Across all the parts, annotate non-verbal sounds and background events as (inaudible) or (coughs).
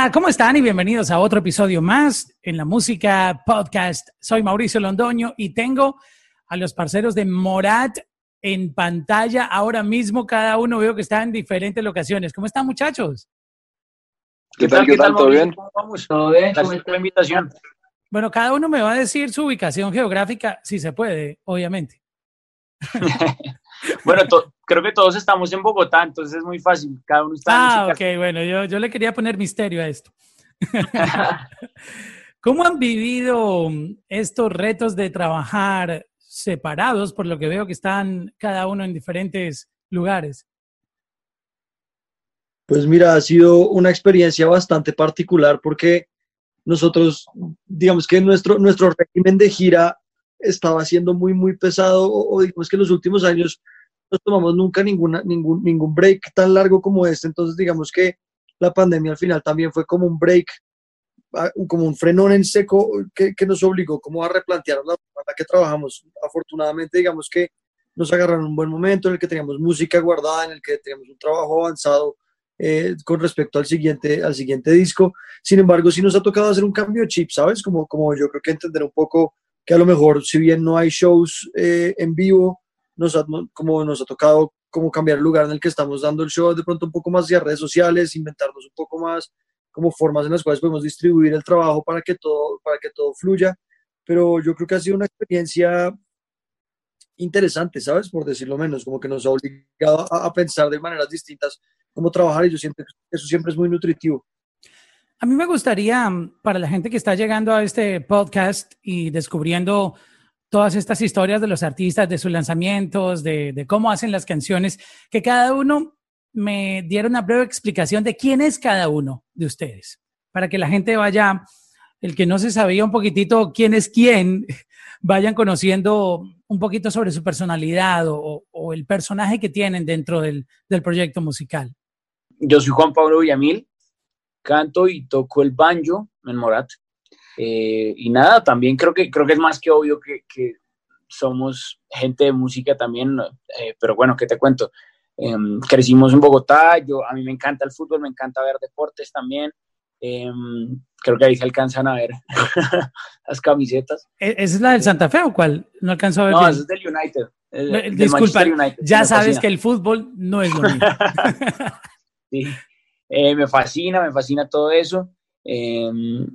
Hola, ¿cómo están? Y bienvenidos a otro episodio más en la música podcast. Soy Mauricio Londoño y tengo a los parceros de Morat en pantalla ahora mismo. Cada uno veo que está en diferentes locaciones. ¿Cómo están, muchachos? ¿Qué tal? ¿Qué tal? ¿Todo bien? ¿Todo bien? Gracias por la invitación. Bueno, cada uno me va a decir su ubicación geográfica, si se puede, obviamente. (laughs) bueno, creo que todos estamos en Bogotá, entonces es muy fácil. Cada uno está ah, ok, bueno, yo, yo le quería poner misterio a esto. (laughs) ¿Cómo han vivido estos retos de trabajar separados, por lo que veo que están cada uno en diferentes lugares? Pues mira, ha sido una experiencia bastante particular porque nosotros, digamos que nuestro, nuestro régimen de gira estaba siendo muy, muy pesado o, digamos que en los últimos años no tomamos nunca ninguna, ningún, ningún break tan largo como este. Entonces, digamos que la pandemia al final también fue como un break, como un frenón en seco que, que nos obligó como a replantear la forma que trabajamos. Afortunadamente, digamos que nos agarraron un buen momento en el que teníamos música guardada, en el que teníamos un trabajo avanzado eh, con respecto al siguiente, al siguiente disco. Sin embargo, sí nos ha tocado hacer un cambio de chip, ¿sabes? Como, como yo creo que entender un poco que a lo mejor, si bien no hay shows eh, en vivo, nos ha, como nos ha tocado como cambiar el lugar en el que estamos dando el show, de pronto un poco más hacia redes sociales, inventarnos un poco más como formas en las cuales podemos distribuir el trabajo para que todo, para que todo fluya. Pero yo creo que ha sido una experiencia interesante, ¿sabes? Por decirlo menos, como que nos ha obligado a, a pensar de maneras distintas cómo trabajar y yo siento que eso siempre es muy nutritivo. A mí me gustaría, para la gente que está llegando a este podcast y descubriendo todas estas historias de los artistas, de sus lanzamientos, de, cómo hacen las canciones, que cada uno me diera una breve explicación de quién es cada uno de ustedes, para que la gente vaya, el que no se sabía un poquitito quién es quién, (laughs) vayan conociendo un poquito sobre su personalidad o, el personaje que tienen dentro del proyecto musical. Yo soy Juan Pablo Villamil, canto y toco el banjo en Morat. Eh, y nada, también creo que, creo que es más que obvio que, somos gente de música también, eh, pero bueno, ¿qué te cuento? Em, crecimos en Bogotá, yo, a mí me encanta el fútbol, me encanta ver deportes también. Em, creo que ahí se alcanzan a ver (laughs) las camisetas. ¿E-, ¿Esa es la del Santa Fe o cuál? No alcanzo a ver. No, esa es del United. Disculpa, ya sabes que el fútbol no es lo. (laughs) Sí. Eh, me fascina, me fascina todo eso. Em,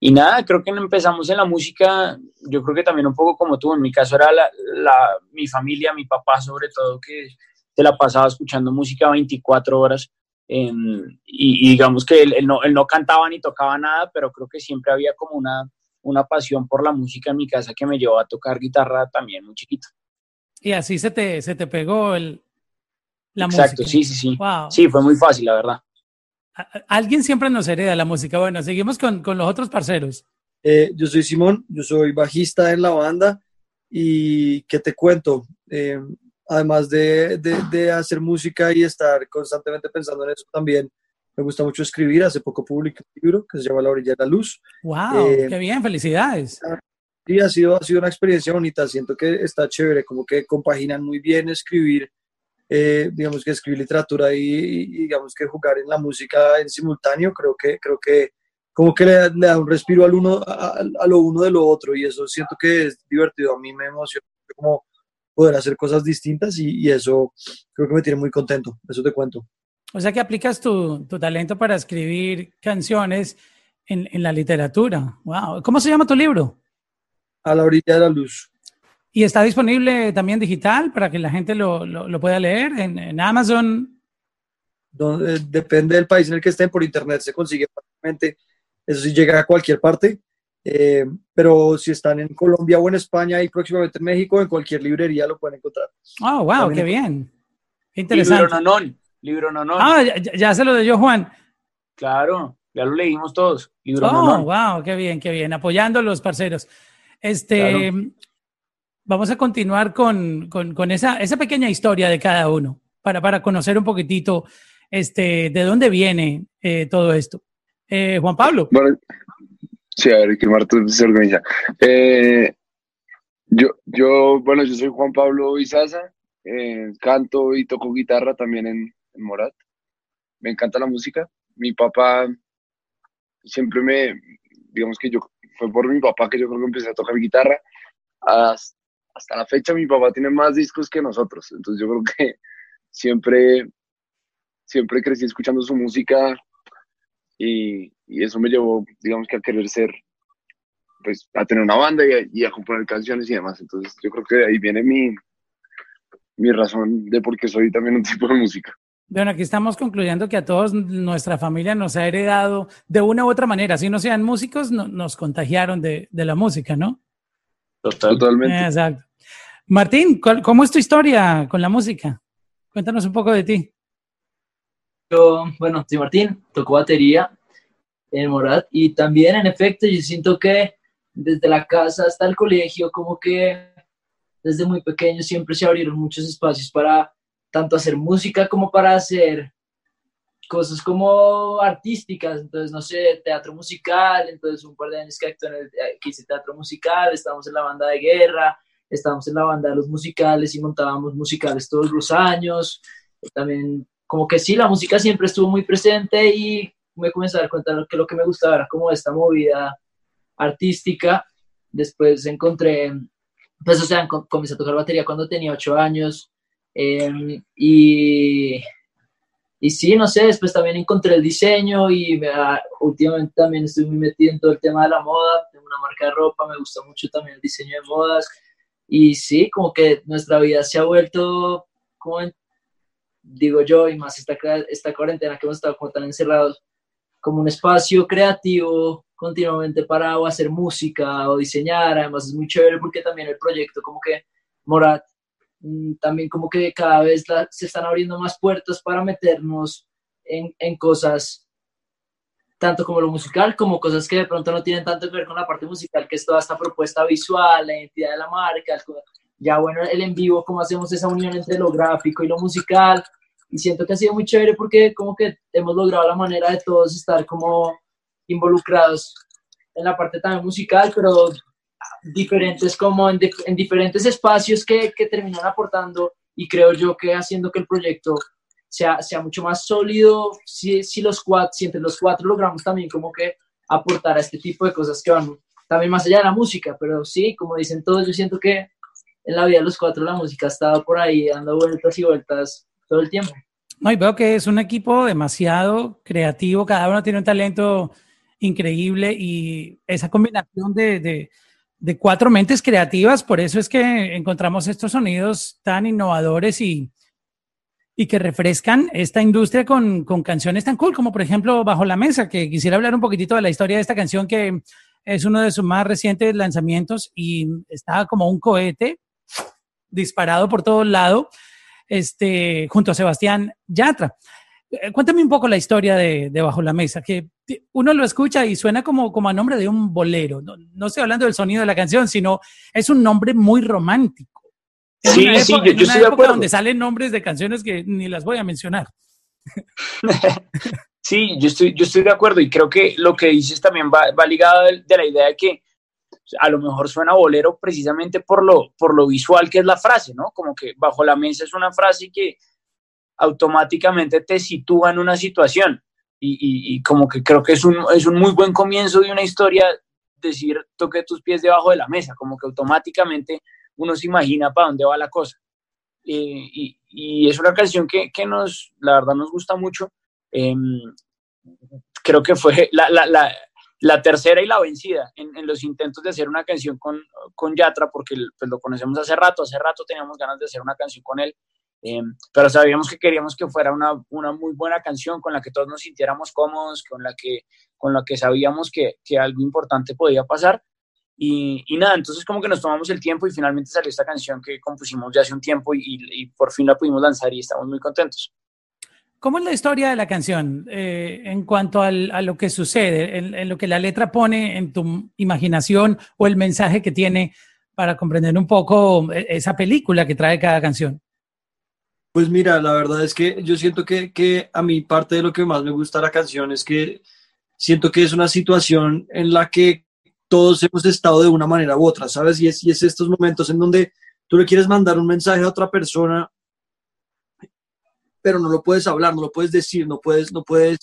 y nada, creo que empezamos en la música, yo creo que también un poco como tú, en mi caso era la, la, mi familia, mi papá sobre todo, que se la pasaba escuchando música 24 horas. Em, y, digamos que él, no, él no cantaba ni tocaba nada, pero creo que siempre había como una, una pasión por la música en mi casa que me llevó a tocar guitarra también muy chiquito. Y así se te, se te pegó el, Exacto, sí, sí, sí. Sí, fue muy fácil, la verdad. Alguien siempre nos hereda la música. Bueno, seguimos con, con los otros parceros. Eh, yo soy Simón, yo soy bajista en la banda y ¿qué te cuento? Eh, además de, de, de, hacer música y estar constantemente pensando en eso también, me gusta mucho escribir. Hace poco publiqué un libro que se llama La orilla de la luz. ¡Wow! Eh, ¡Qué bien! ¡Felicidades! Sí, ha sido, ha sido una experiencia bonita. Siento que está chévere, como que compaginan muy bien escribir eh, digamos que escribir literatura y, digamos que jugar en la música en simultáneo, creo que, creo que como que le, da un respiro al uno, a, lo uno de lo otro y eso siento que es divertido, a mí me emociona como poder hacer cosas distintas y, eso creo que me tiene muy contento, eso te cuento. O sea que aplicas tu, tu talento para escribir canciones en, en, la literatura. Wow. ¿Cómo se llama tu libro? A la orilla de la luz. ¿Y está disponible también digital para que la gente lo, lo, pueda leer en, Amazon? Donde, depende del país en el que estén, por internet se consigue fácilmente. Eso sí llega a cualquier parte. Eh, pero si están en Colombia o en España y próximamente en México, en cualquier librería lo pueden encontrar. Oh, wow, qué bien. interesante. Libro nonón. Libro nonón. Ah, ya, se lo leyó Juan. Claro, ya lo leímos todos. Libro oh, wow, qué bien, qué bien. Apoyando a los parceros. Este, vamos a continuar con, con, esa, esa, pequeña historia de cada uno, para, para conocer un poquitito este, de dónde viene eh, todo esto. Eh, Juan Pablo. Bueno, sí, a ver, que Marta se organiza. Eh, yo, yo, bueno, yo soy Juan Pablo Izaza, canto y toco guitarra también en, Morat. Me encanta la música. Mi papá siempre me, digamos que yo, fue por mi papá que yo creo que empecé a tocar guitarra. La fecha mi papá tiene más discos que nosotros, entonces yo creo que siempre, siempre crecí escuchando su música y, y eso me llevó, digamos que a querer ser, pues a tener una banda y y a componer canciones y demás. Entonces yo creo que de ahí viene mi, mi razón de por qué soy también un (laughs) tipo de música. Bueno, aquí estamos concluyendo que a todos nuestra familia nos ha heredado de una u otra manera. Si no sean músicos, nos contagiaron de, de, la música, ¿no? Totalmente. Exacto. Martín, ¿cómo es tu historia con la música? Cuéntanos un poco de ti. Yo, bueno, soy Martín, tocó batería en Morat y también, en efecto, yo siento que desde la casa hasta el colegio, como que desde muy pequeño siempre se abrieron muchos espacios para tanto hacer música como para hacer cosas como artísticas, entonces, no sé, teatro musical, entonces un par de años que, actué en el, eh, que hice teatro musical, estábamos en la banda de guerra, estábamos en la banda de los musicales y montábamos musicales todos los años, también como que sí, la música siempre estuvo muy presente y me comencé a dar cuenta que lo que me gustaba era como esta movida artística, después encontré pues, o sea, comencé a tocar batería cuando tenía ocho años. Em, y, y sí, no sé, después también encontré el diseño y últimamente también estoy muy metido en todo el tema de la moda. Tengo una marca de ropa, me gusta mucho también el diseño de modas. Y sí, como que nuestra vida se ha vuelto, como digo yo, y más esta, esta cuarentena que hemos estado como tan encerrados, como un espacio creativo continuamente para o hacer música o diseñar, además es muy chévere porque también el proyecto como que Morat mm, también como que cada vez se están abriendo más puertas para meternos en, en, cosas tanto como lo musical como cosas que de pronto no tienen tanto que ver con la parte musical que es toda esta propuesta visual, la identidad de la marca, ya bueno el en vivo, cómo hacemos esa unión entre lo gráfico y lo musical. Y siento que ha sido muy chévere porque como que hemos logrado la manera de todos estar como involucrados en la parte también musical, pero diferentes como en, en diferentes espacios que, que, terminan aportando y creo yo que haciendo que el proyecto sea, sea mucho más sólido, si, si, los cuatro, si entre los cuatro logramos también como que aportar a este tipo de cosas que van también más allá de la música, pero sí, como dicen todos, yo siento que en la vida de los cuatro la música ha estado por ahí dando vueltas y vueltas todo el tiempo. No, y veo que es un equipo demasiado creativo, cada uno tiene un talento increíble y esa combinación de, de, cuatro mentes creativas, por eso es que encontramos estos sonidos tan innovadores y, y que refrescan esta industria con, con, canciones tan cool como por ejemplo Bajo la Mesa, que quisiera hablar un poquitito de la historia de esta canción que es uno de sus más recientes lanzamientos y está como un cohete disparado por todo lado, este, junto a Sebastián Yatra. Eh, cuéntame un poco la historia de, Bajo la Mesa, que uno lo escucha y suena como, como a nombre de un bolero. No, estoy hablando del sonido de la canción, sino es un nombre muy romántico. Sí, sí, yo, yo estoy de acuerdo. donde salen nombres de canciones que ni las voy a mencionar. (laughs) sí, yo estoy, yo estoy de acuerdo y creo que lo que dices también va, va ligado de, de la idea de que a lo mejor suena bolero precisamente por lo, por lo visual que es la frase, ¿no? Como que bajo la mesa es una frase que automáticamente te sitúa en una situación. Y, como que creo que es un, es un muy buen comienzo de una historia decir toque tus pies debajo de la mesa, como que automáticamente uno se imagina para dónde va la cosa. Eh, y, es una canción que, nos, la verdad, nos gusta mucho. Em, creo que fue la, tercera y la vencida en, los intentos de hacer una canción con, con Yatra, porque pues, lo conocemos hace rato, hace rato teníamos ganas de hacer una canción con él. Eh, pero sabíamos que queríamos que fuera una, una, muy buena canción con la que todos nos sintiéramos cómodos, con la que, con la que sabíamos que, que algo importante podía pasar. Y, y, nada, entonces como que nos tomamos el tiempo y finalmente salió esta canción que compusimos ya hace un tiempo y, y por fin la pudimos lanzar y estamos muy contentos. ¿Cómo es la historia de la canción eh, en cuanto al, a lo que sucede, en, en, lo que la letra pone en tu imaginación o el mensaje que tiene para comprender un poco eh, esa película que trae cada canción? Pues mira, la verdad es que yo siento que, que, a mí parte de lo que más me gusta de la canción es que siento que es una situación en la que todos hemos estado de una manera u otra, ¿sabes? Y es, y es estos momentos en donde tú le quieres mandar un mensaje a otra persona, pero no lo puedes hablar, no lo puedes decir, no puedes, no puedes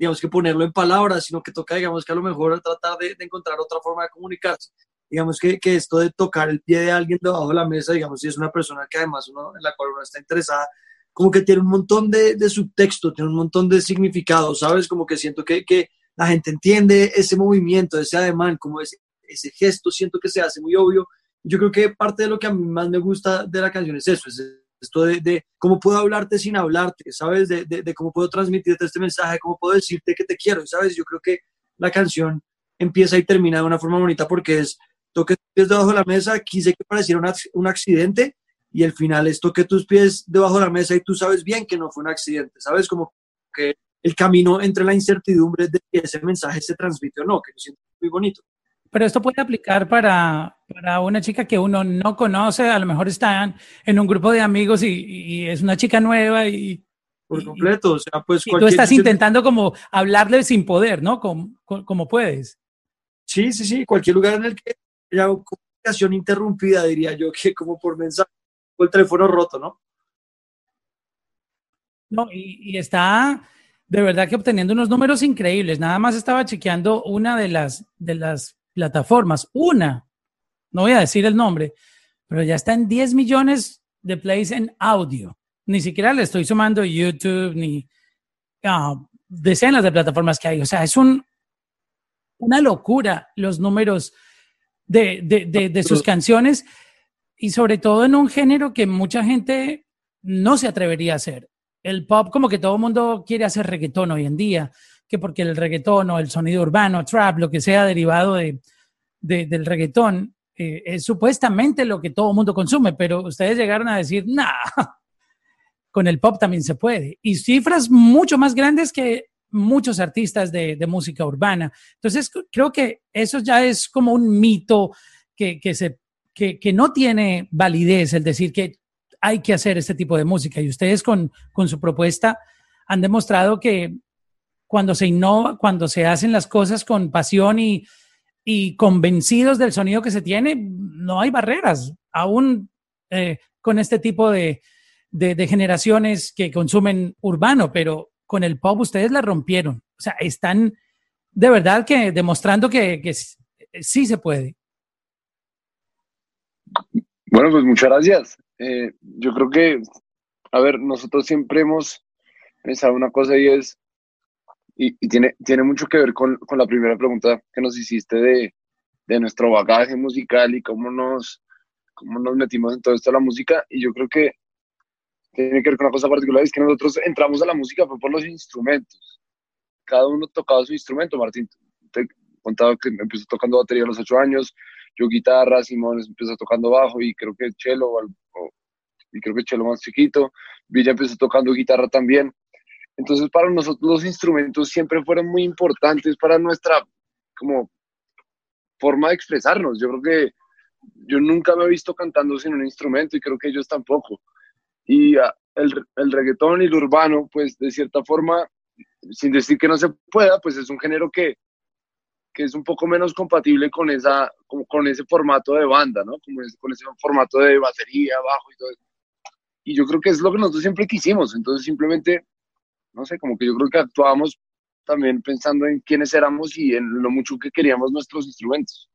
digamos que ponerlo en palabras, sino que toca, digamos que a lo mejor tratar de, encontrar otra forma de comunicarse. Digamos que, esto de tocar el pie de alguien debajo de la mesa, digamos, si es una persona que además uno, en la cual uno está interesada, como que tiene un montón de, subtexto, tiene un montón de significado, ¿sabes? Como que siento que la gente entiende ese movimiento, ese ademán, como ese, gesto, siento que se hace muy obvio. Yo creo que parte de lo que a mí más me gusta de la canción es eso, es esto de, cómo puedo hablarte sin hablarte, ¿sabes? De, cómo puedo transmitirte este mensaje, cómo puedo decirte que te quiero, ¿sabes? Yo creo que la canción empieza y termina de una forma bonita porque es toque tus pies debajo de la mesa, quise que pareciera un accidente y el final es toque tus pies debajo de la mesa y tú sabes bien que no fue un accidente, ¿sabes? Como que el camino entre la incertidumbre de que ese mensaje se transmite o no, que lo siento muy bonito. Pero esto puede aplicar para, para una chica que uno no conoce, a lo mejor están en un grupo de amigos y, y es una chica nueva y... Por completo, o sea, pues... Y tú estás intentando como hablarle sin poder, ¿no? Como, como puedes. Sí, sí, sí, cualquier lugar en el que haya comunicación interrumpida, diría yo, que como por mensaje, o el teléfono roto, ¿no? No, y, y está de verdad que obteniendo unos números increíbles. Nada más estaba chequeando una de las, de las plataformas, una, no voy a decir el nombre, pero ya está en 10 millones de plays en audio. Ni siquiera le estoy sumando YouTube ni uh, decenas de plataformas que hay. O sea, es un, una locura los números de, de sus canciones y sobre todo en un género que mucha gente no se atrevería a hacer. El pop, como que todo el mundo quiere hacer reggaetón hoy en día que porque el reggaetón o el sonido urbano, trap, lo que sea derivado de, del reggaetón, eh, es supuestamente lo que todo el mundo consume, pero ustedes llegaron a decir, nah, (laughs) con el pop también se puede. Y cifras mucho más grandes que muchos artistas de, música urbana. Entonces, creo que eso ya es como un mito que, que, no tiene validez, el decir que hay que hacer este tipo de música. Y ustedes con, con su propuesta han demostrado que cuando se innova, cuando se hacen las cosas con pasión y, y convencidos del sonido que se tiene, no hay barreras, aún eh, con este tipo de, de, generaciones que consumen urbano, pero con el pop ustedes la rompieron. O sea, están de verdad que demostrando que, que sí se puede. Bueno, pues muchas gracias. Eh, yo creo que, a ver, nosotros siempre hemos pensado una cosa y es y, tiene, tiene mucho que ver con, con, la primera pregunta que nos hiciste de, de, nuestro bagaje musical y cómo nos, cómo nos metimos en todo esto de la música. Y yo creo que tiene que ver con una cosa particular, es que nosotros entramos a la música fue por los instrumentos. Cada uno tocaba su instrumento, Martín. Te contaba que empezó tocando batería a los ocho años, yo guitarra, Simón empezó tocando bajo y creo que cello, y creo que cello más chiquito. Villa empezó tocando guitarra también. Entonces, para nosotros los instrumentos siempre fueron muy importantes para nuestra como forma de expresarnos. Yo creo que yo nunca me he visto cantando sin un instrumento y creo que ellos tampoco. Y uh, el, el reggaetón y el urbano, pues de cierta forma, sin decir que no se pueda, pues es un género que, que es un poco menos compatible con, esa, con, ese formato de banda, ¿no? Con ese formato de batería, bajo y todo eso. Y yo creo que es lo que nosotros siempre quisimos. Entonces simplemente no sé, como que yo creo que actuábamos también pensando en quiénes éramos y en lo mucho que queríamos nuestros instrumentos.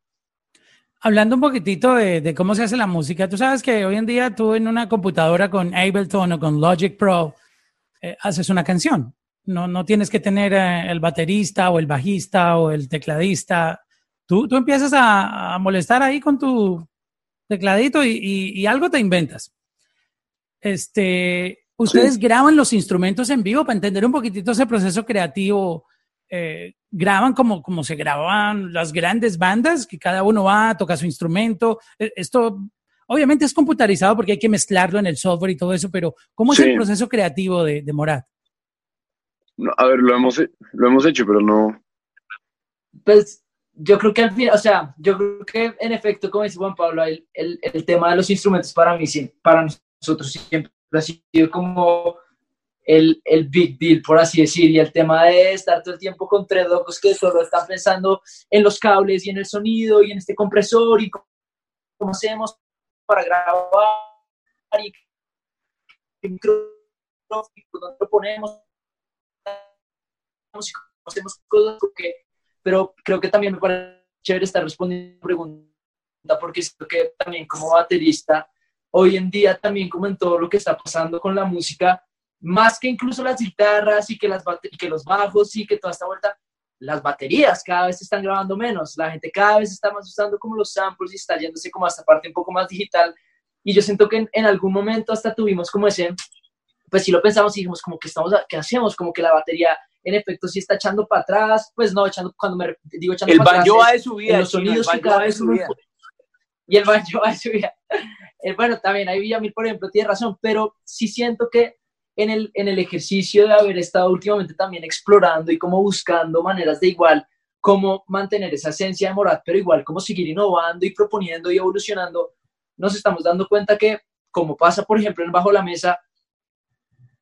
Hablando un poquitito de, cómo se hace la música, tú sabes que hoy en día tú en una computadora con Ableton o con Logic Pro eh, haces una canción. No, no tienes que tener eh, el baterista o el bajista o el tecladista. Tú, tú empiezas a, molestar ahí con tu tecladito y algo te inventas. Este, ¿Ustedes sí. graban los instrumentos en vivo para entender un poquitito ese proceso creativo? Eh, graban como, como se grababan las grandes bandas, que cada uno va, a tocar su instrumento. Eh, esto obviamente es computarizado porque hay que mezclarlo en el software y todo eso, pero ¿cómo sí. es el proceso creativo de, de Morat? No, a ver, lo hemos, lo hemos hecho, pero no. Pues yo creo que al final, o sea, yo creo que en efecto, como dice Juan Pablo, el, el, el tema de los instrumentos para mí, sí, para nosotros siempre ha sido como el, el, big deal, por así decir, y el tema de estar todo el tiempo con tres locos que solo están pensando en los cables y en el sonido y en este compresor y cómo hacemos para grabar y qué micrófono, dónde lo ponemos, hacemos cosas que, pero creo que también me parece chévere estar respondiendo a la pregunta porque siento que también como baterista, hoy en día también como en todo lo que está pasando con la música, más que incluso las guitarras y que, las y que los bajos y que toda esta vuelta, las baterías cada vez se están grabando menos, la gente cada vez está más usando como los samples y está yéndose como a esta parte un poco más digital. Y yo siento que en, algún momento hasta tuvimos como ese, pues si lo pensamos y dijimos como que estamos, ¿qué hacemos? Como que la batería en efecto sí está echando para atrás, pues no, echando, cuando me digo echando para atrás. El banjo va de subida. Los sonidos que cada vez Y el banjo va de subida. Eh, bueno, también ahí Villamil, por ejemplo, tiene razón, pero sí siento que en el, en el ejercicio de haber estado últimamente también explorando y como buscando maneras de igual cómo mantener esa esencia de Morat, pero igual cómo seguir innovando y proponiendo y evolucionando, nos estamos dando cuenta que, como pasa, por ejemplo, en Bajo la Mesa,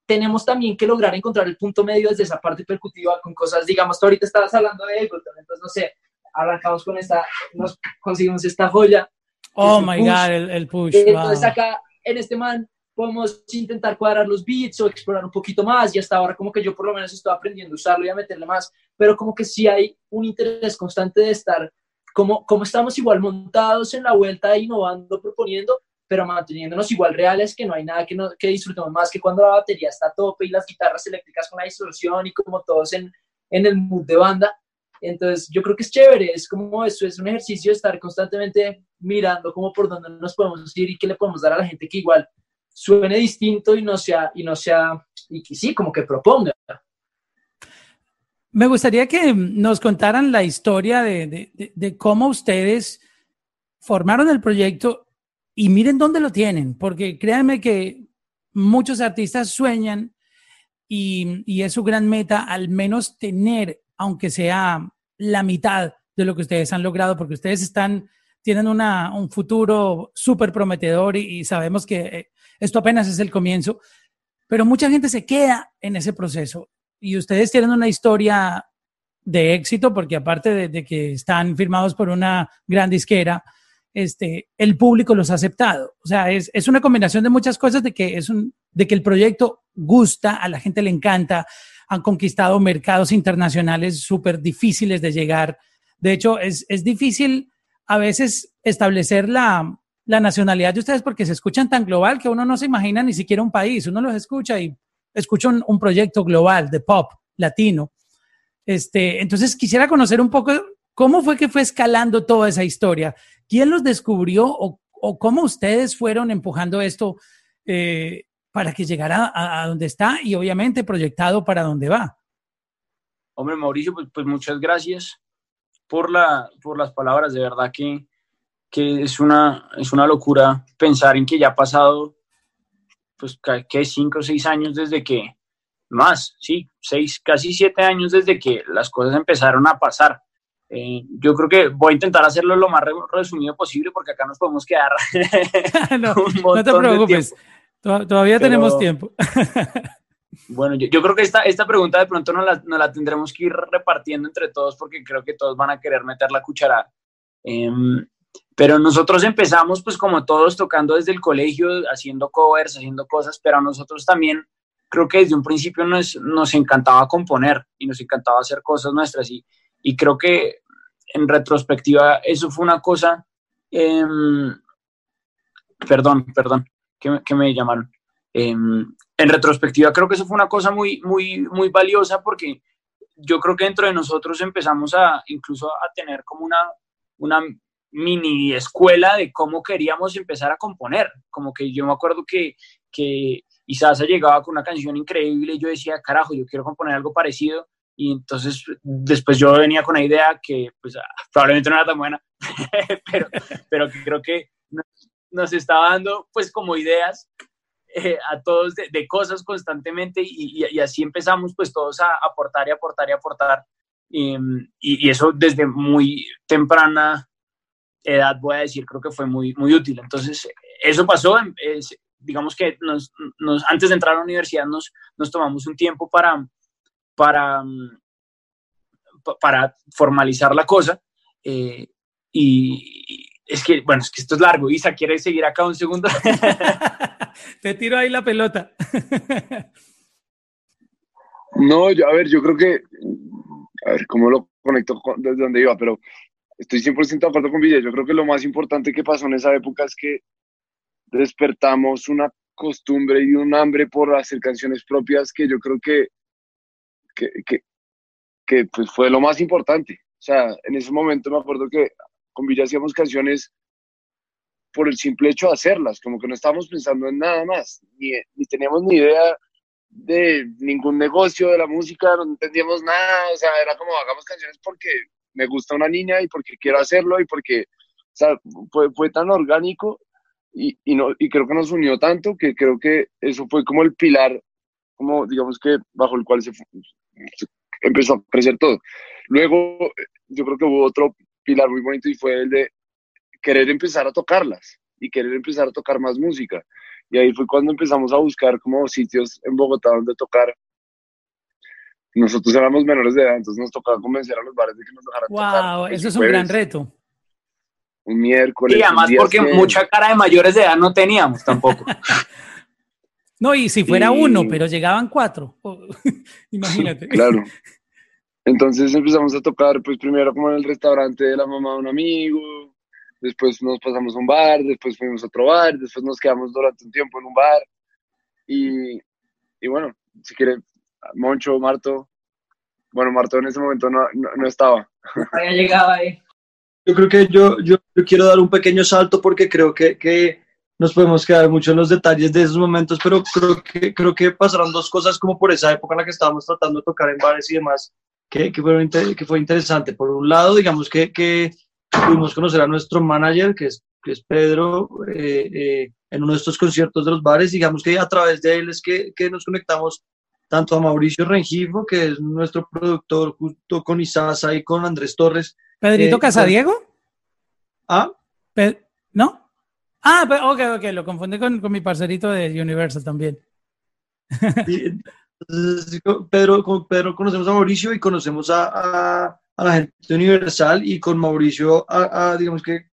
tenemos también que lograr encontrar el punto medio desde esa parte percutiva con cosas, digamos, tú ahorita estabas hablando de Ableton, entonces, no sé, arrancamos con esta, nos conseguimos esta joya. Oh my God, el, el push. Entonces acá, en este man, podemos intentar cuadrar los beats o explorar un poquito más y hasta ahora como que yo por lo menos estoy aprendiendo a usarlo y a meterle más, pero como que sí hay un interés constante de estar, como, como estamos igual montados en la vuelta, innovando, proponiendo, pero manteniéndonos igual reales, que no hay nada que, no, que disfrutemos más que cuando la batería está a tope y las guitarras eléctricas con la distorsión y como todos en, en el mood de banda. Entonces, yo creo que es chévere, es como eso, es un ejercicio de estar constantemente mirando como por dónde nos podemos ir y qué le podemos dar a la gente que igual suene distinto y no sea, y no sea, y que sí, como que proponga. Me gustaría que nos contaran la historia de, de, de, cómo ustedes formaron el proyecto y miren dónde lo tienen, porque créanme que muchos artistas sueñan y, y, es su gran meta al menos tener, aunque sea la mitad de lo que ustedes han logrado, porque ustedes están, tienen una, un futuro súper prometedor y, y, sabemos que eh, esto apenas es el comienzo, pero mucha gente se queda en ese proceso y ustedes tienen una historia de éxito porque aparte de, que están firmados por una gran disquera, este, el público los ha aceptado. O sea, es, es una combinación de muchas cosas de que, es un, de que el proyecto gusta, a la gente le encanta, han conquistado mercados internacionales súper difíciles de llegar. De hecho, es, es difícil a veces establecer la, nacionalidad de ustedes porque se escuchan tan global que uno no se imagina ni siquiera un país, uno los escucha y escucha un, proyecto global de pop latino. Este, entonces quisiera conocer un poco cómo fue que fue escalando toda esa historia, quién los descubrió o, cómo ustedes fueron empujando esto eh, para que llegara a, donde está y obviamente proyectado para donde va. Hombre, Mauricio, pues, pues muchas gracias por, la, por las palabras, de verdad que que es una, es una locura pensar en que ya ha pasado, pues, que cinco o seis años desde que, más, sí, seis, casi siete años desde que las cosas empezaron a pasar. Eh, yo creo que voy a intentar hacerlo lo más resumido posible porque acá nos podemos quedar. (laughs) no, (laughs) no, te preocupes, todavía tenemos tiempo. (laughs) bueno, yo, creo que esta, esta pregunta de pronto nos la, la, tendremos que ir repartiendo entre todos porque creo que todos van a querer meter la cucharada. Em, pero nosotros empezamos pues como todos tocando desde el colegio, haciendo covers, haciendo cosas, pero a nosotros también creo que desde un principio nos, nos encantaba componer y nos encantaba hacer cosas nuestras y, y creo que en retrospectiva eso fue una cosa, em, perdón, perdón, que, que me llamaron. Em, en retrospectiva creo que eso fue una cosa muy, muy, muy valiosa porque yo creo que dentro de nosotros empezamos a incluso a tener como una, una mini escuela de cómo queríamos empezar a componer. Como que yo me acuerdo que, que Isasa llegaba con una canción increíble y yo decía, carajo, yo quiero componer algo parecido. Y entonces después yo venía con la idea que pues, ah, probablemente no era tan buena, (laughs) pero, pero creo que nos, estaba dando pues como ideas eh, a todos de, cosas constantemente y, y, así empezamos pues todos a aportar y aportar y aportar. Y, y, eso desde muy temprana edad, voy a decir, creo que fue muy, muy útil. Entonces, eso pasó, digamos que nos, nos, antes de entrar a la universidad nos, nos tomamos un tiempo para, para, para formalizar la cosa. Eh, y, es que, bueno, es que esto es largo. Isa, ¿quieres seguir acá un segundo? (laughs) Te tiro ahí la pelota. (laughs) no, yo, a ver, yo creo que a ver cómo lo conecto desde donde iba, pero estoy 100% de acuerdo con Villa. Yo creo que lo más importante que pasó en esa época es que despertamos una costumbre y un hambre por hacer canciones propias que yo creo que, que, que, que pues fue lo más importante. O sea, en ese momento me acuerdo que con Villa hacíamos canciones por el simple hecho de hacerlas, como que no estábamos pensando en nada más, ni, ni teníamos ni idea de ningún negocio de la música, no entendíamos nada, o sea, era como hagamos canciones porque me gusta una niña y porque quiero hacerlo y porque, o sea, fue, fue tan orgánico y, y, no, y creo que nos unió tanto que creo que eso fue como el pilar, como digamos que bajo el cual se, se empezó a crecer todo. Luego, yo creo que hubo otro pilar muy bonito y fue el de querer empezar a tocarlas y querer empezar a tocar más música. Y ahí fue cuando empezamos a buscar como sitios en Bogotá donde tocar. Nosotros éramos menores de edad, entonces nos tocaba convencer a los bares de que nos dejaran tocar. ¡Wow! Eso es un gran reto. Un miércoles. Y además porque que... mucha cara de mayores de edad no teníamos tampoco. (laughs) (laughs) no, y si fuera y... uno, pero llegaban cuatro. (laughs) Imagínate. claro. Entonces empezamos a tocar, pues primero como en el restaurante de la mamá de un amigo, después nos pasamos a un bar, después fuimos a otro bar, después nos quedamos durante un tiempo en un bar. Y, y bueno, si quiere, Moncho, Marto. Bueno, Marto en ese momento no, no, no estaba. (laughs) Ya llegaba ahí. Yo creo que yo, yo, yo, quiero dar un pequeño salto porque creo que, que nos podemos quedar mucho en los detalles de esos momentos, pero creo que, creo que pasaron dos cosas como por esa época en la que estábamos tratando de tocar en bares y demás, que, que, fue, que fue interesante. Por un lado, digamos que, que pudimos conocer a nuestro manager, que es, que es Pedro, eh, eh, en uno de estos conciertos de los bares. Digamos que a través de él es que, que nos conectamos tanto a Mauricio Rengifo, que es nuestro productor, junto con Isasa y con Andrés Torres. ¿Pedrito eh, Casadiego? ¿Ah? Pe ¿No? Ah, ok, ok, lo confundí con, con, mi parcerito de Universal también. Con Pedro, con Pedro conocemos a Mauricio y conocemos a, a a la gente universal y con Mauricio, a, a, digamos que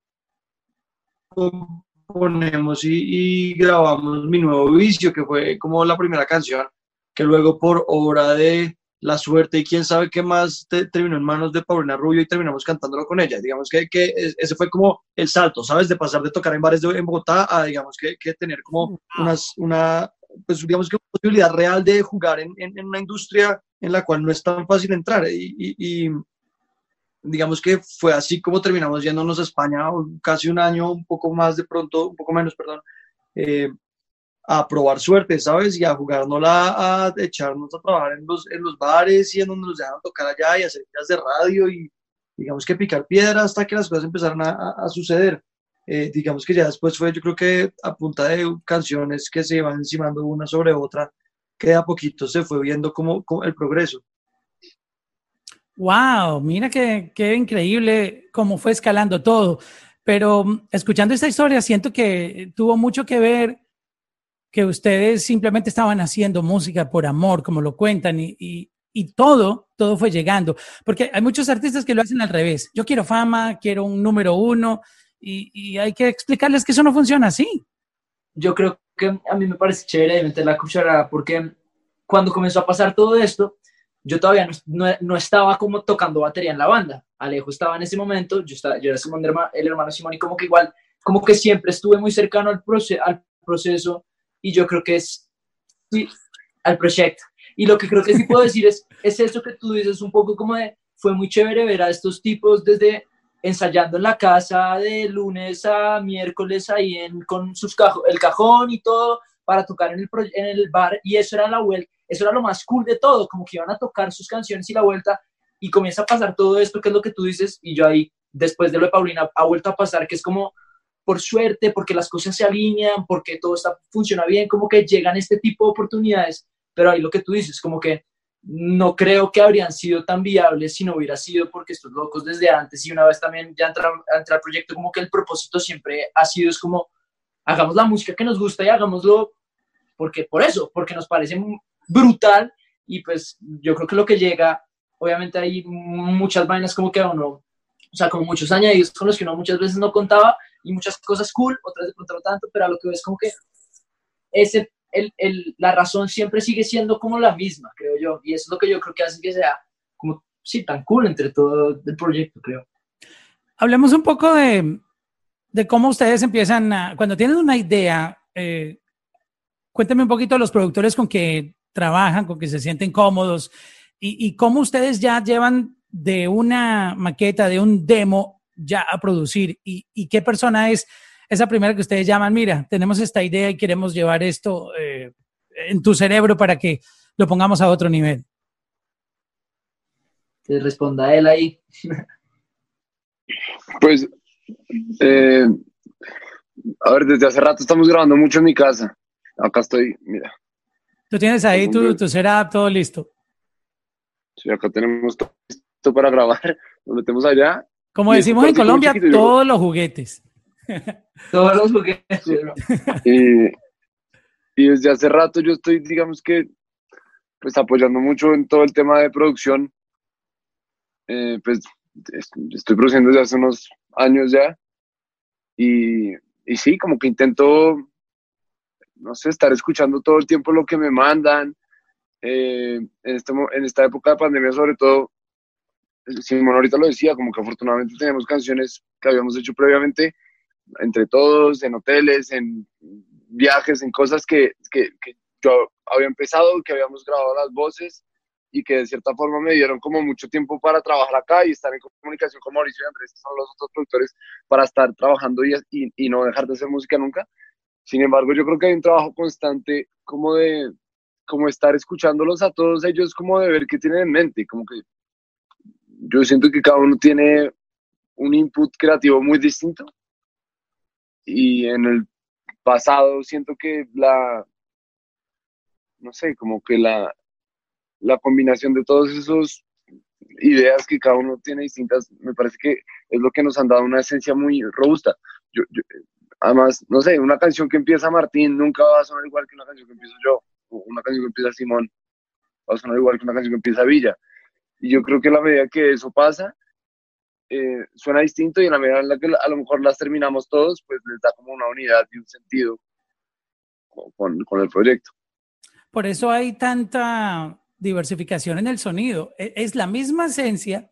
componemos y, y, grabamos Mi Nuevo Vicio, que fue como la primera canción, que luego por obra de la suerte y quién sabe qué más te, terminó en manos de Paulina Rubio y terminamos cantándolo con ella. Digamos que, que ese fue como el salto, ¿sabes? De pasar de tocar en bares de, en Bogotá a, digamos, que, que tener como unas, una, pues digamos que posibilidad real de jugar en, en, en, una industria en la cual no es tan fácil entrar. Y, y, y digamos que fue así como terminamos yéndonos a España casi un año, un poco más de pronto, un poco menos, perdón, eh, a probar suerte, ¿sabes? Y a jugárnosla, a echarnos a trabajar en los, en los bares y en donde nos dejaron tocar allá y hacer días de radio y digamos que picar piedra hasta que las cosas empezaron a, a suceder. Eh, digamos que ya después fue, yo creo que a punta de canciones que se iban encimando una sobre otra, que a poquito se fue viendo como, como el progreso. Wow, mira qué, qué increíble cómo fue escalando todo. Pero mm, escuchando esta historia, siento que tuvo mucho que ver que ustedes simplemente estaban haciendo música por amor, como lo cuentan, y, y, y, todo, todo fue llegando. Porque hay muchos artistas que lo hacen al revés. Yo quiero fama, quiero un número uno, y, y hay que explicarles que eso no funciona así. Yo creo que a mí me parece chévere meter la cuchara, porque cuando comenzó a pasar todo esto, yo todavía no, no, no, estaba como tocando batería en la banda. Alejo estaba en ese momento, yo, estaba, yo era Simón, el hermano Simón, y como que igual, como que siempre estuve muy cercano al, proce al proceso, y yo creo que es, sí, al proyecto. Y lo que creo que sí puedo decir es, es eso que tú dices, un poco como de, fue muy chévere ver a estos tipos desde ensayando en la casa de lunes a miércoles ahí en, con sus cajo, el cajón y todo, para tocar en el, en el bar, y eso era la vuelta eso era lo más cool de todo, como que iban a tocar sus canciones y la vuelta, y comienza a pasar todo esto, que es lo que tú dices, y yo ahí, después de lo de Paulina, ha vuelto a pasar, que es como por suerte, porque las cosas se alinean, porque todo está, funciona bien, como que llegan este tipo de oportunidades, pero ahí lo que tú dices, como que no creo que habrían sido tan viables si no hubiera sido porque estos locos desde antes y una vez también ya entrar al proyecto, como que el propósito siempre ha sido, es como, hagamos la música que nos gusta y hagámoslo porque por eso, porque nos parece brutal y pues yo creo que lo que llega, obviamente hay muchas vainas como que uno, o sea, como muchos añadidos con los que uno muchas veces no contaba y muchas cosas cool, otras de pronto no tanto, pero a lo que ves como que ese, el, el, la razón siempre sigue siendo como la misma, creo yo, y eso es lo que yo creo que hace que sea como sí, tan cool entre todo el proyecto, creo. Hablemos un poco de, de cómo ustedes empiezan a, cuando tienen una idea, eh, cuéntame un poquito los productores con que trabajan, con que se sienten cómodos y, y cómo ustedes ya llevan de una maqueta, de un demo ya a producir y, y, qué persona es esa primera que ustedes llaman, mira, tenemos esta idea y queremos llevar esto eh, en tu cerebro para que lo pongamos a otro nivel. Que responda él ahí. (laughs) Pues, eh, a ver, desde hace rato estamos grabando mucho en mi casa. Acá estoy, mira. Tú tienes ahí tu, tu setup, todo listo. Sí, acá tenemos todo listo para grabar. (laughs) Nos metemos allá. Como decimos en Colombia, todos los juguetes. (laughs) todos los juguetes. y, y desde hace rato yo estoy, digamos que, pues apoyando mucho en todo el tema de producción. Eh, pues estoy produciendo desde hace unos años ya. Y, y sí, como que intento, no sé, estar escuchando todo el tiempo lo que me mandan. Eh, en, este, en esta época de pandemia, sobre todo, Simón ahorita lo decía, como que afortunadamente teníamos canciones que habíamos hecho previamente entre todos, en hoteles, en viajes, en cosas que, que, yo había empezado, que habíamos grabado las voces y que de cierta forma me dieron como mucho tiempo para trabajar acá y estar en comunicación con Mauricio y Andrés, que son los otros productores, para estar trabajando y, y, y, no dejar de hacer música nunca. Sin embargo, yo creo que hay un trabajo constante como de como estar escuchándolos a todos ellos, como de ver qué tienen en mente, como que yo siento que cada uno tiene un input creativo muy distinto y en el pasado siento que la, no sé, como que la, la combinación de todos esos ideas que cada uno tiene distintas, me parece que es lo que nos han dado una esencia muy robusta. Yo, además, no sé, una canción que empieza Martín nunca va a sonar igual que una canción que empiezo yo, o una canción que empieza Simón va a sonar igual que una canción que empieza Villa. Y yo creo que la medida que eso pasa, eh, suena distinto y en la medida en la que a lo mejor las terminamos todos, pues les da como una unidad y un sentido con, con el proyecto. Por eso hay tanta diversificación en el sonido. E, es la misma esencia,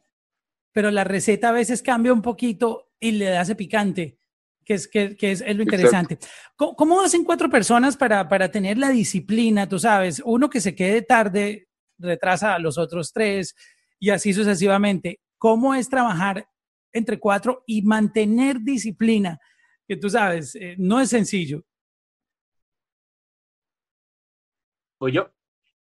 pero la receta a veces cambia un poquito y le ese picante, que es, que, que es, es, lo interesante. ¿Cómo, ¿Cómo, hacen cuatro personas para, para tener la disciplina? Tú sabes, uno que se quede tarde retrasa a los otros tres y así sucesivamente. ¿Cómo es trabajar entre cuatro y mantener disciplina? Que tú sabes, eh, no es sencillo. ¿O yo?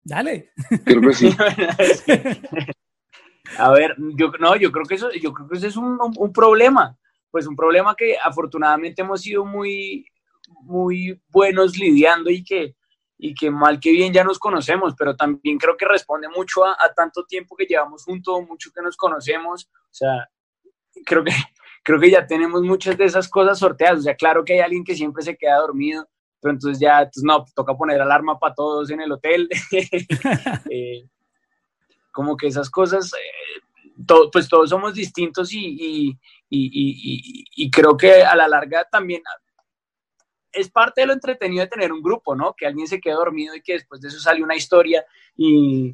Dale. Creo que sí. (laughs) A ver, yo no, yo creo que eso, yo creo que eso es un, un, problema, pues un problema que afortunadamente hemos sido muy, muy buenos lidiando y que, y que mal que bien ya nos conocemos, pero también creo que responde mucho a, a tanto tiempo que llevamos juntos, mucho que nos conocemos, o sea, creo que, (laughs) creo que ya tenemos muchas de esas cosas sorteadas, o sea, claro que hay alguien que siempre se queda dormido, pero entonces ya, entonces no, toca poner alarma para todos en el hotel. (laughs) eh, como que esas cosas, eh, to, pues todos somos distintos y, y, y, y, creo que a la larga también es parte de lo entretenido de tener un grupo, ¿no? Que alguien se quede dormido y que después de eso sale una historia y,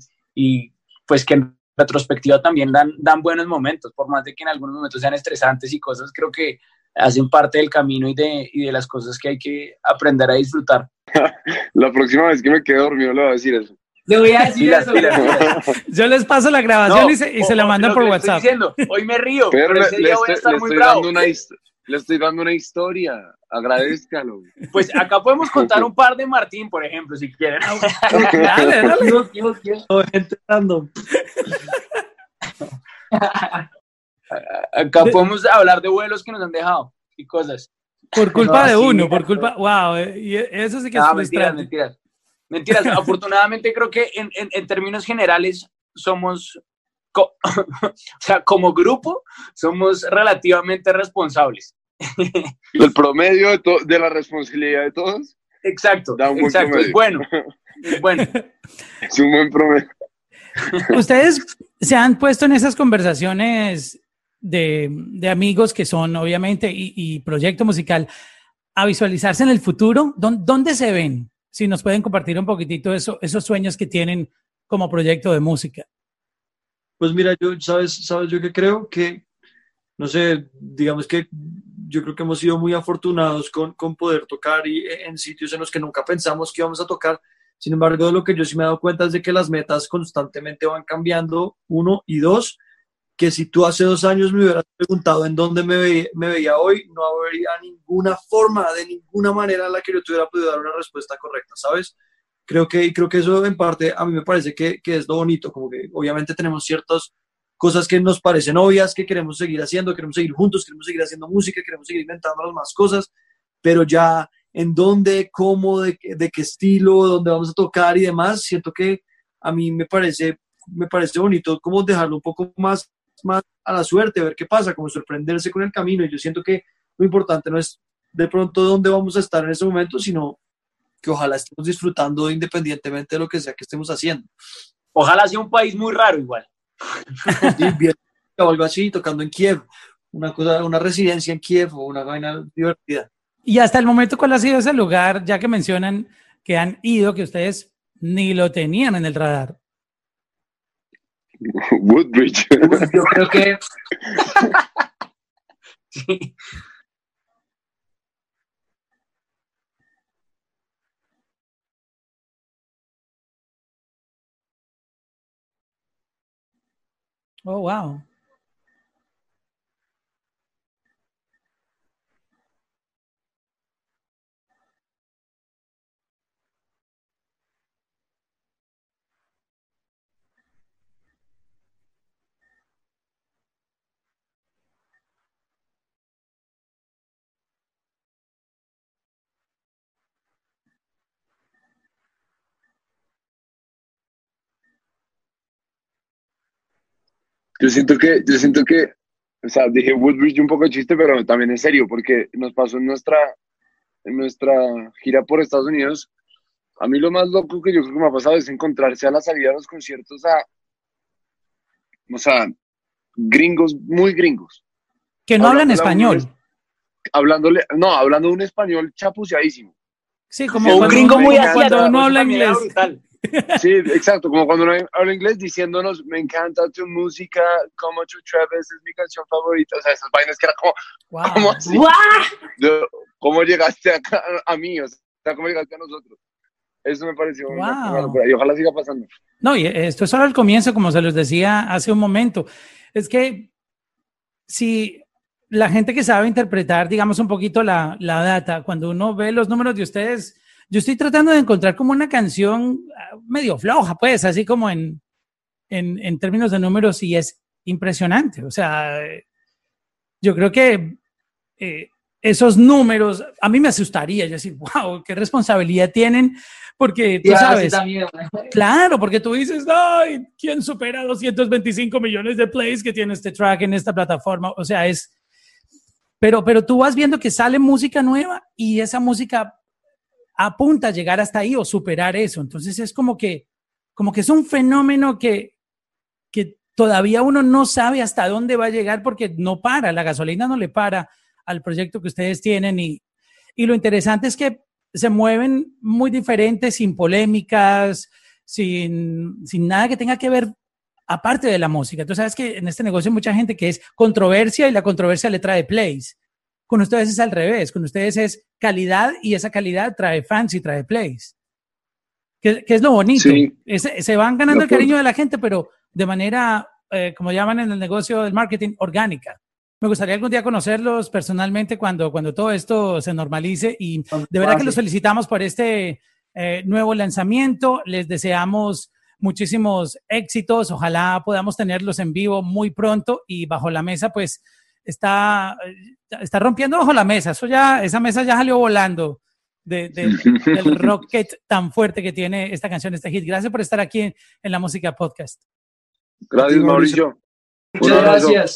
pues que en retrospectiva también dan, dan buenos momentos, por más de que en algunos momentos sean estresantes y cosas, creo que hacen parte del camino y de, y de las cosas que hay que aprender a disfrutar. (laughs) la próxima vez que me quede dormido le voy a decir eso. Le voy a (laughs) decir eso. (laughs) Yo les paso la grabación no, y se, y se la mandan por WhatsApp. Diciendo, hoy me río, pero, pero ese le, día voy a estar muy bravo. Una, le estoy dando una historia. Agradezcalo. Pues acá podemos contar un par de Martín, por ejemplo, si quieren. (laughs) dale, dale. Gente random. Acá podemos hablar de vuelos que nos han dejado y cosas. Por culpa No, de uno, por culpa. Wow, eh, y eso sí que es No, mentiras, frustrante. mentiras. Mentiras. (laughs) Afortunadamente creo que en, en, en términos generales somos, (coughs) o sea, como grupo, somos relativamente responsables. (laughs) El promedio de, la responsabilidad de todos Exacto, Da un buen exacto, es bueno. Es bueno. (laughs) es un buen promedio. (laughs) Ustedes se han puesto en esas conversaciones de, de amigos que son, obviamente, y, y proyecto musical, a visualizarse en el futuro. ¿Dó- ¿Dónde se ven? Si nos pueden compartir un poquitito eso, esos sueños que tienen como proyecto de música. Pues mira, yo, ¿sabes, sabes yo que creo? Que, no sé, digamos que yo creo que hemos sido muy afortunados con, con poder tocar y, en sitios en los que nunca pensamos que íbamos a tocar. Sin embargo, lo que yo sí me he dado cuenta es de que las metas constantemente van cambiando, uno, y dos, que si tú hace dos años me hubieras preguntado en dónde me, veía, me veía hoy, no habría ninguna forma, de ninguna manera en la que yo te hubiera podido dar una respuesta correcta, ¿sabes? Creo que, creo que eso en parte a mí me parece que, que es lo bonito, como que obviamente tenemos ciertas cosas que nos parecen obvias, que queremos seguir haciendo, queremos seguir juntos, queremos seguir haciendo música, queremos seguir inventando más cosas, pero ya en dónde, cómo, de, de qué estilo, dónde vamos a tocar y demás, siento que a mí me parece, me parece bonito como dejarlo un poco más más a la suerte, ver qué pasa, como sorprenderse con el camino. Y yo siento que lo importante no es de pronto dónde vamos a estar en ese momento, sino que ojalá estemos disfrutando independientemente de lo que sea que estemos haciendo. Ojalá sea un país muy raro igual. (laughs) o algo así, tocando en Kiev, una, cosa, una residencia en Kiev o una vaina divertida. Y hasta el momento, ¿cuál ha sido ese lugar, ya que mencionan que han ido, que ustedes ni lo tenían en el radar? (laughs) Woodbridge. Yo creo que. (laughs) sí. Oh, wow. Yo siento que, yo siento que, o sea, dije Woodbridge un poco de chiste, pero también en serio, porque nos pasó en nuestra, en nuestra gira por Estados Unidos. A mí lo más loco que yo creo que me ha pasado es encontrarse a la salida de los conciertos a, o sea, gringos, muy gringos. Que no hablan español. Hablándole, no, hablando un español chapuceadísimo. Sí, como un gringo muy cuando no habla inglés. Sí, exacto, como cuando habla inglés diciéndonos, me encanta tu música, como tu Travis es mi canción favorita, o sea, esas vainas que era como, Wow. ¿cómo así? Yo, ¿Cómo llegaste acá, a mí? O sea, ¿cómo llegaste a nosotros? Eso me pareció una, Wow. una locura, y ojalá siga pasando. No, y esto es solo el comienzo, como se los decía hace un momento. Es que si la gente que sabe interpretar, digamos, un poquito la, la data, cuando uno ve los números de ustedes, yo estoy tratando de encontrar como una canción ah, medio floja, pues, así como en, en, en términos de números, y es impresionante. O sea, eh, yo creo que eh, esos números, a mí me asustaría, yo decir, wow, qué responsabilidad tienen, porque tú Ya, sabes, también. Claro, porque tú dices, ay, ¿quién supera 225 millones de plays que tiene este track en esta plataforma? O sea, es... Pero, pero tú vas viendo que sale música nueva y esa música apunta a llegar hasta ahí o superar eso. Entonces es como que, como que es un fenómeno que, que todavía uno no sabe hasta dónde va a llegar porque no para, la gasolina no le para al proyecto que ustedes tienen y, y lo interesante es que se mueven muy diferentes, sin polémicas, sin, sin nada que tenga que ver aparte de la música. Tú sabes que en este negocio hay mucha gente que es controversia y la controversia le trae plays. Con ustedes es al revés, con ustedes es calidad y esa calidad trae fans y trae plays. Que, que es lo bonito. Sí. Es- se van ganando el cariño de la gente, pero de manera, eh, como llaman en el negocio del marketing, orgánica. Me gustaría algún día conocerlos personalmente cuando, cuando todo esto se normalice y de verdad que los felicitamos por este eh, nuevo lanzamiento. Les deseamos muchísimos éxitos. Ojalá podamos tenerlos en vivo muy pronto y bajo la mesa, pues está, eh, está rompiendo bajo la mesa. Eso ya, esa mesa ya salió volando de, de- (laughs) del rocket tan fuerte que tiene esta canción, este hit. Gracias por estar aquí en, en la música podcast. Gracias, Mauricio. Muchas gracias.